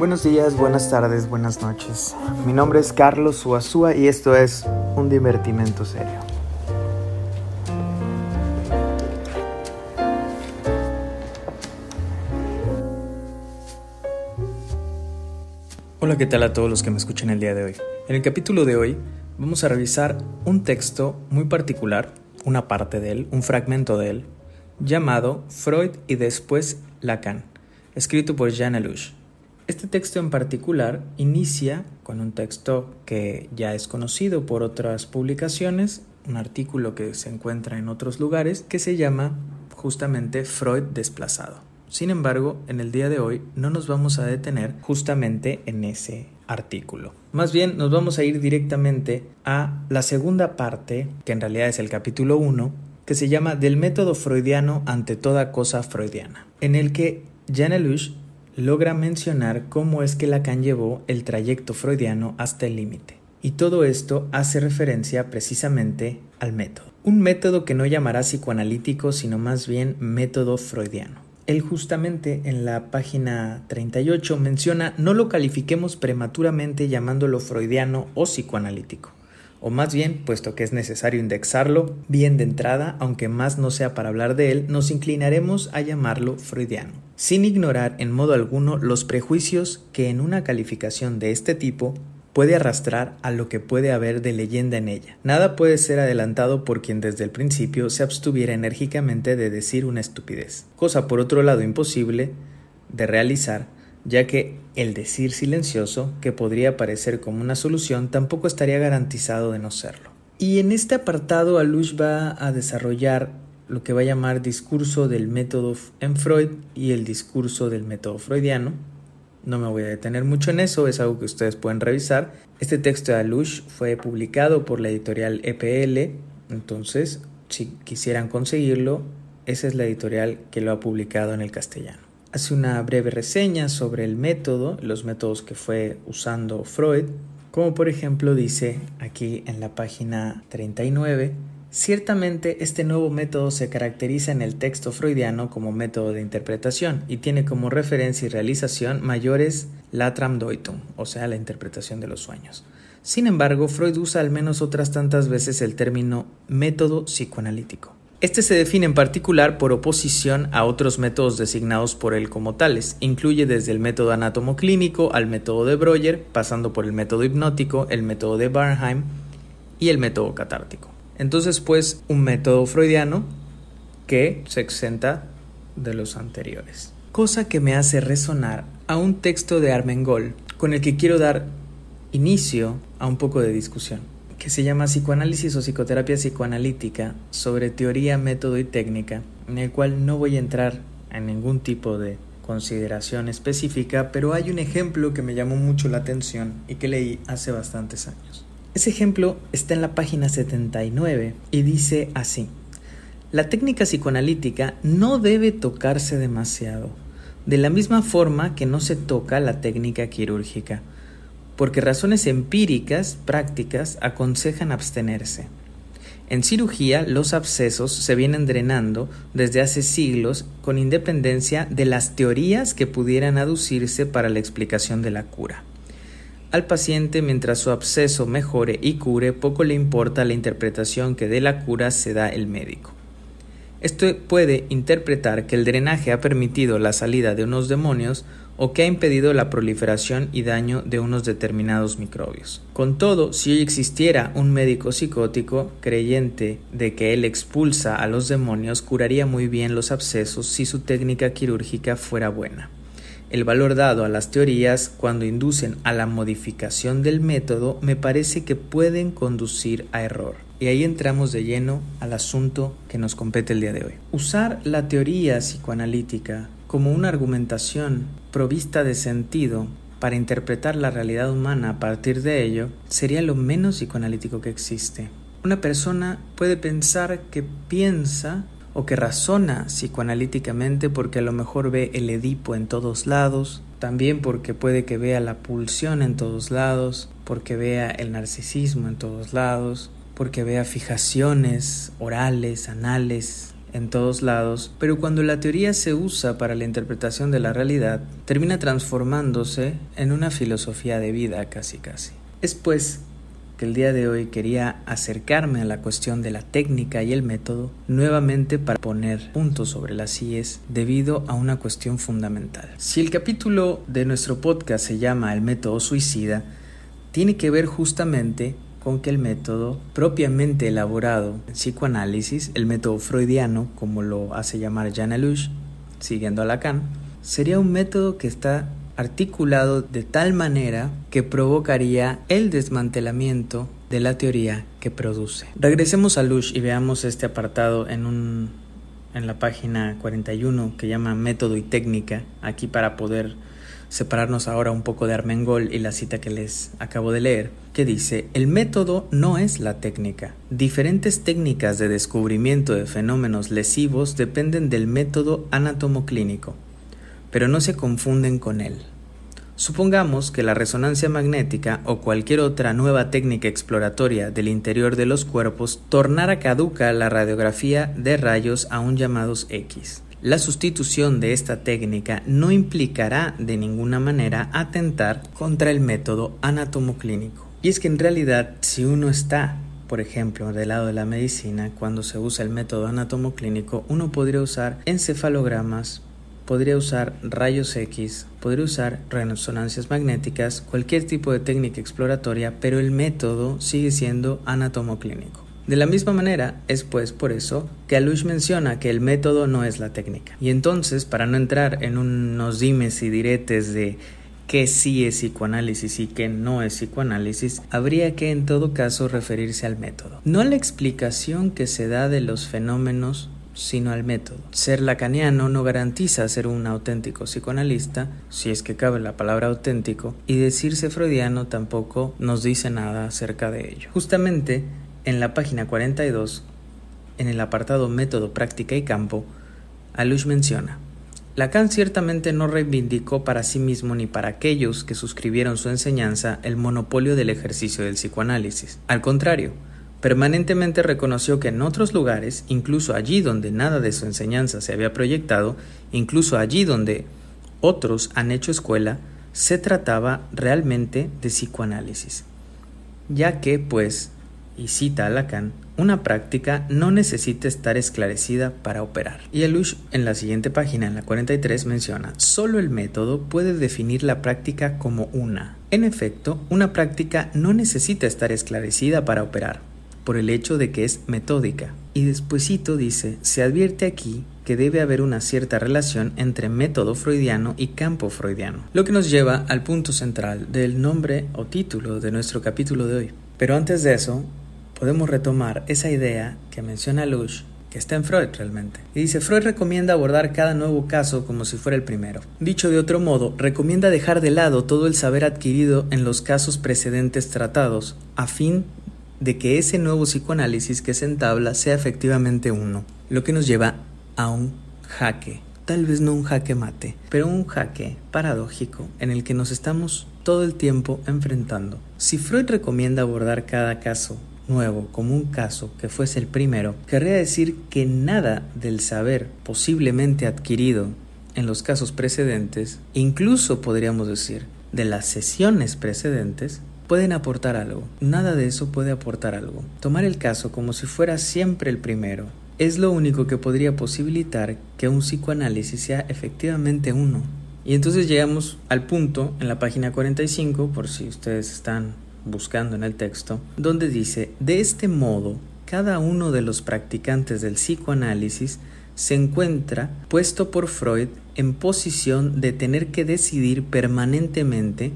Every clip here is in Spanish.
Buenos días, buenas tardes, buenas noches. Mi nombre es Carlos Suazúa y esto es un divertimento serio. Hola, ¿qué tal a todos los que me escuchan el día de hoy? En el capítulo de hoy vamos a revisar un texto muy particular, una parte de él, un fragmento de él, llamado Freud y después Lacan, escrito por Jean Lelouch. Este texto en particular inicia con un texto que ya es conocido por otras publicaciones, un artículo que se encuentra en otros lugares, que se llama justamente Freud desplazado. Sin embargo, en el día de hoy no nos vamos a detener justamente en ese artículo. Más bien nos vamos a ir directamente a la segunda parte, que en realidad es el capítulo 1, que se llama Del método freudiano ante toda cosa freudiana, en el que Jan Lelouch logra mencionar cómo es que Lacan llevó el trayecto freudiano hasta el límite. Y todo esto hace referencia precisamente al método. Un método que no llamará psicoanalítico, sino más bien método freudiano. Él justamente en la página 38 menciona no lo califiquemos prematuramente llamándolo freudiano o psicoanalítico o más bien, puesto que es necesario indexarlo bien de entrada, aunque más no sea para hablar de él, nos inclinaremos a llamarlo freudiano, sin ignorar en modo alguno los prejuicios que en una calificación de este tipo puede arrastrar a lo que puede haber de leyenda en ella. Nada puede ser adelantado por quien desde el principio se abstuviera enérgicamente de decir una estupidez, cosa por otro lado imposible de realizar ya que el decir silencioso, que podría parecer como una solución, tampoco estaría garantizado de no serlo. Y en este apartado Alush va a desarrollar lo que va a llamar discurso del método en Freud y el discurso del método freudiano. No me voy a detener mucho en eso, es algo que ustedes pueden revisar. Este texto de Alush fue publicado por la editorial EPL, entonces si quisieran conseguirlo, esa es la editorial que lo ha publicado en el castellano hace una breve reseña sobre el método, los métodos que fue usando Freud, como por ejemplo dice aquí en la página 39, Ciertamente este nuevo método se caracteriza en el texto freudiano como método de interpretación y tiene como referencia y realización mayores latram doitum, o sea, la interpretación de los sueños. Sin embargo, Freud usa al menos otras tantas veces el término método psicoanalítico. Este se define en particular por oposición a otros métodos designados por él como tales. Incluye desde el método anátomo-clínico al método de Breuer, pasando por el método hipnótico, el método de Barnheim y el método catártico. Entonces, pues, un método freudiano que se exenta de los anteriores. Cosa que me hace resonar a un texto de Armengol con el que quiero dar inicio a un poco de discusión que se llama Psicoanálisis o Psicoterapia Psicoanalítica sobre teoría, método y técnica, en el cual no voy a entrar en ningún tipo de consideración específica, pero hay un ejemplo que me llamó mucho la atención y que leí hace bastantes años. Ese ejemplo está en la página 79 y dice así, la técnica psicoanalítica no debe tocarse demasiado, de la misma forma que no se toca la técnica quirúrgica porque razones empíricas, prácticas, aconsejan abstenerse. En cirugía, los abscesos se vienen drenando desde hace siglos con independencia de las teorías que pudieran aducirse para la explicación de la cura. Al paciente, mientras su absceso mejore y cure, poco le importa la interpretación que de la cura se da el médico. Esto puede interpretar que el drenaje ha permitido la salida de unos demonios o que ha impedido la proliferación y daño de unos determinados microbios. Con todo, si hoy existiera un médico psicótico creyente de que él expulsa a los demonios, curaría muy bien los abscesos si su técnica quirúrgica fuera buena. El valor dado a las teorías cuando inducen a la modificación del método me parece que pueden conducir a error. Y ahí entramos de lleno al asunto que nos compete el día de hoy. Usar la teoría psicoanalítica como una argumentación provista de sentido para interpretar la realidad humana a partir de ello sería lo menos psicoanalítico que existe. Una persona puede pensar que piensa o que razona psicoanalíticamente porque a lo mejor ve el Edipo en todos lados, también porque puede que vea la pulsión en todos lados, porque vea el narcisismo en todos lados, porque vea fijaciones orales, anales, en todos lados, pero cuando la teoría se usa para la interpretación de la realidad, termina transformándose en una filosofía de vida casi casi. Es pues el día de hoy quería acercarme a la cuestión de la técnica y el método nuevamente para poner puntos sobre las IES debido a una cuestión fundamental. Si el capítulo de nuestro podcast se llama El método suicida, tiene que ver justamente con que el método propiamente elaborado en psicoanálisis, el método freudiano, como lo hace llamar Jan Alush, siguiendo a Lacan, sería un método que está articulado de tal manera que provocaría el desmantelamiento de la teoría que produce. Regresemos a Lush y veamos este apartado en un en la página 41 que llama método y técnica, aquí para poder separarnos ahora un poco de Armengol y la cita que les acabo de leer, que dice, el método no es la técnica. Diferentes técnicas de descubrimiento de fenómenos lesivos dependen del método anatomoclínico, pero no se confunden con él. Supongamos que la resonancia magnética o cualquier otra nueva técnica exploratoria del interior de los cuerpos tornara caduca la radiografía de rayos aún llamados X. La sustitución de esta técnica no implicará de ninguna manera atentar contra el método anatomoclínico. Y es que en realidad si uno está, por ejemplo, del lado de la medicina, cuando se usa el método anatomoclínico, uno podría usar encefalogramas, podría usar rayos X, podría usar resonancias magnéticas, cualquier tipo de técnica exploratoria, pero el método sigue siendo anatomoclínico. De la misma manera, es pues por eso que Alush menciona que el método no es la técnica. Y entonces, para no entrar en unos dimes y diretes de qué sí es psicoanálisis y qué no es psicoanálisis, habría que en todo caso referirse al método. No a la explicación que se da de los fenómenos sino al método. Ser lacaniano no garantiza ser un auténtico psicoanalista, si es que cabe la palabra auténtico, y decirse freudiano tampoco nos dice nada acerca de ello. Justamente en la página 42, en el apartado Método, Práctica y Campo, Alush menciona, Lacan ciertamente no reivindicó para sí mismo ni para aquellos que suscribieron su enseñanza el monopolio del ejercicio del psicoanálisis. Al contrario, permanentemente reconoció que en otros lugares, incluso allí donde nada de su enseñanza se había proyectado, incluso allí donde otros han hecho escuela, se trataba realmente de psicoanálisis. Ya que, pues, y cita a Lacan, una práctica no necesita estar esclarecida para operar. Y Alush en la siguiente página, en la 43, menciona, solo el método puede definir la práctica como una. En efecto, una práctica no necesita estar esclarecida para operar, por el hecho de que es metódica. Y despuesito dice, se advierte aquí que debe haber una cierta relación entre método freudiano y campo freudiano, lo que nos lleva al punto central del nombre o título de nuestro capítulo de hoy. Pero antes de eso, podemos retomar esa idea que menciona Lush que está en Freud realmente. Y dice, Freud recomienda abordar cada nuevo caso como si fuera el primero. Dicho de otro modo, recomienda dejar de lado todo el saber adquirido en los casos precedentes tratados, a fin de que ese nuevo psicoanálisis que se entabla sea efectivamente uno, lo que nos lleva a un jaque, tal vez no un jaque mate, pero un jaque paradójico en el que nos estamos todo el tiempo enfrentando. Si Freud recomienda abordar cada caso nuevo como un caso que fuese el primero, querría decir que nada del saber posiblemente adquirido en los casos precedentes, incluso podríamos decir de las sesiones precedentes, pueden aportar algo. Nada de eso puede aportar algo. Tomar el caso como si fuera siempre el primero es lo único que podría posibilitar que un psicoanálisis sea efectivamente uno. Y entonces llegamos al punto en la página 45, por si ustedes están buscando en el texto, donde dice, de este modo, cada uno de los practicantes del psicoanálisis se encuentra puesto por Freud en posición de tener que decidir permanentemente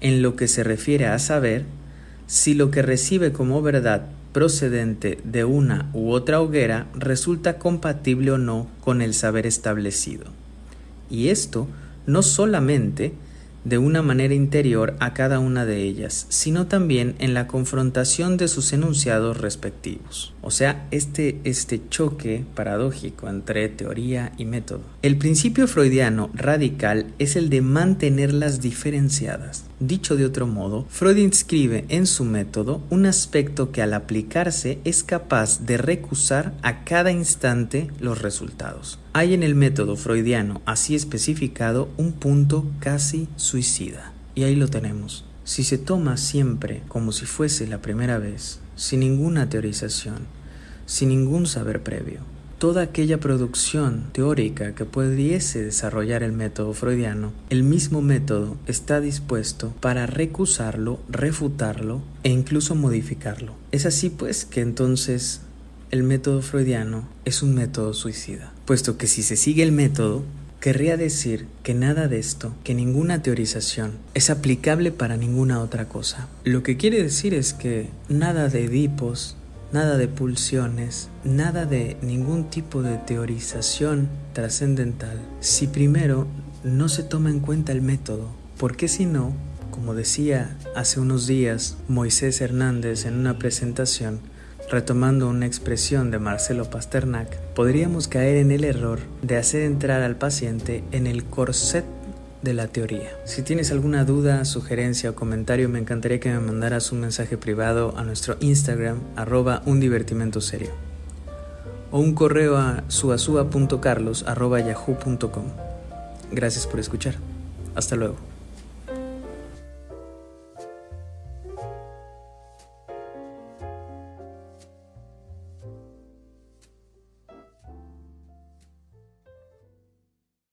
en lo que se refiere a saber si lo que recibe como verdad procedente de una u otra hoguera resulta compatible o no con el saber establecido. Y esto no solamente de una manera interior a cada una de ellas, sino también en la confrontación de sus enunciados respectivos. O sea, este, este choque paradójico entre teoría y método. El principio freudiano radical es el de mantenerlas diferenciadas. Dicho de otro modo, Freud inscribe en su método un aspecto que al aplicarse es capaz de recusar a cada instante los resultados. Hay en el método freudiano así especificado un punto casi suicida. Y ahí lo tenemos. Si se toma siempre como si fuese la primera vez, sin ninguna teorización, sin ningún saber previo, toda aquella producción teórica que pudiese desarrollar el método freudiano, el mismo método está dispuesto para recusarlo, refutarlo e incluso modificarlo. Es así pues que entonces el método freudiano es un método suicida, puesto que si se sigue el método, querría decir que nada de esto, que ninguna teorización, es aplicable para ninguna otra cosa. Lo que quiere decir es que nada de Edipos, nada de pulsiones, nada de ningún tipo de teorización trascendental si primero no se toma en cuenta el método. Porque si no, como decía hace unos días Moisés Hernández en una presentación, retomando una expresión de Marcelo Pasternak, podríamos caer en el error de hacer entrar al paciente en el corset de la teoría. Si tienes alguna duda, sugerencia o comentario, me encantaría que me mandaras un mensaje privado a nuestro Instagram, arroba un divertimento serio, o un correo a suasua.carlos arroba yahoo.com. Gracias por escuchar. Hasta luego.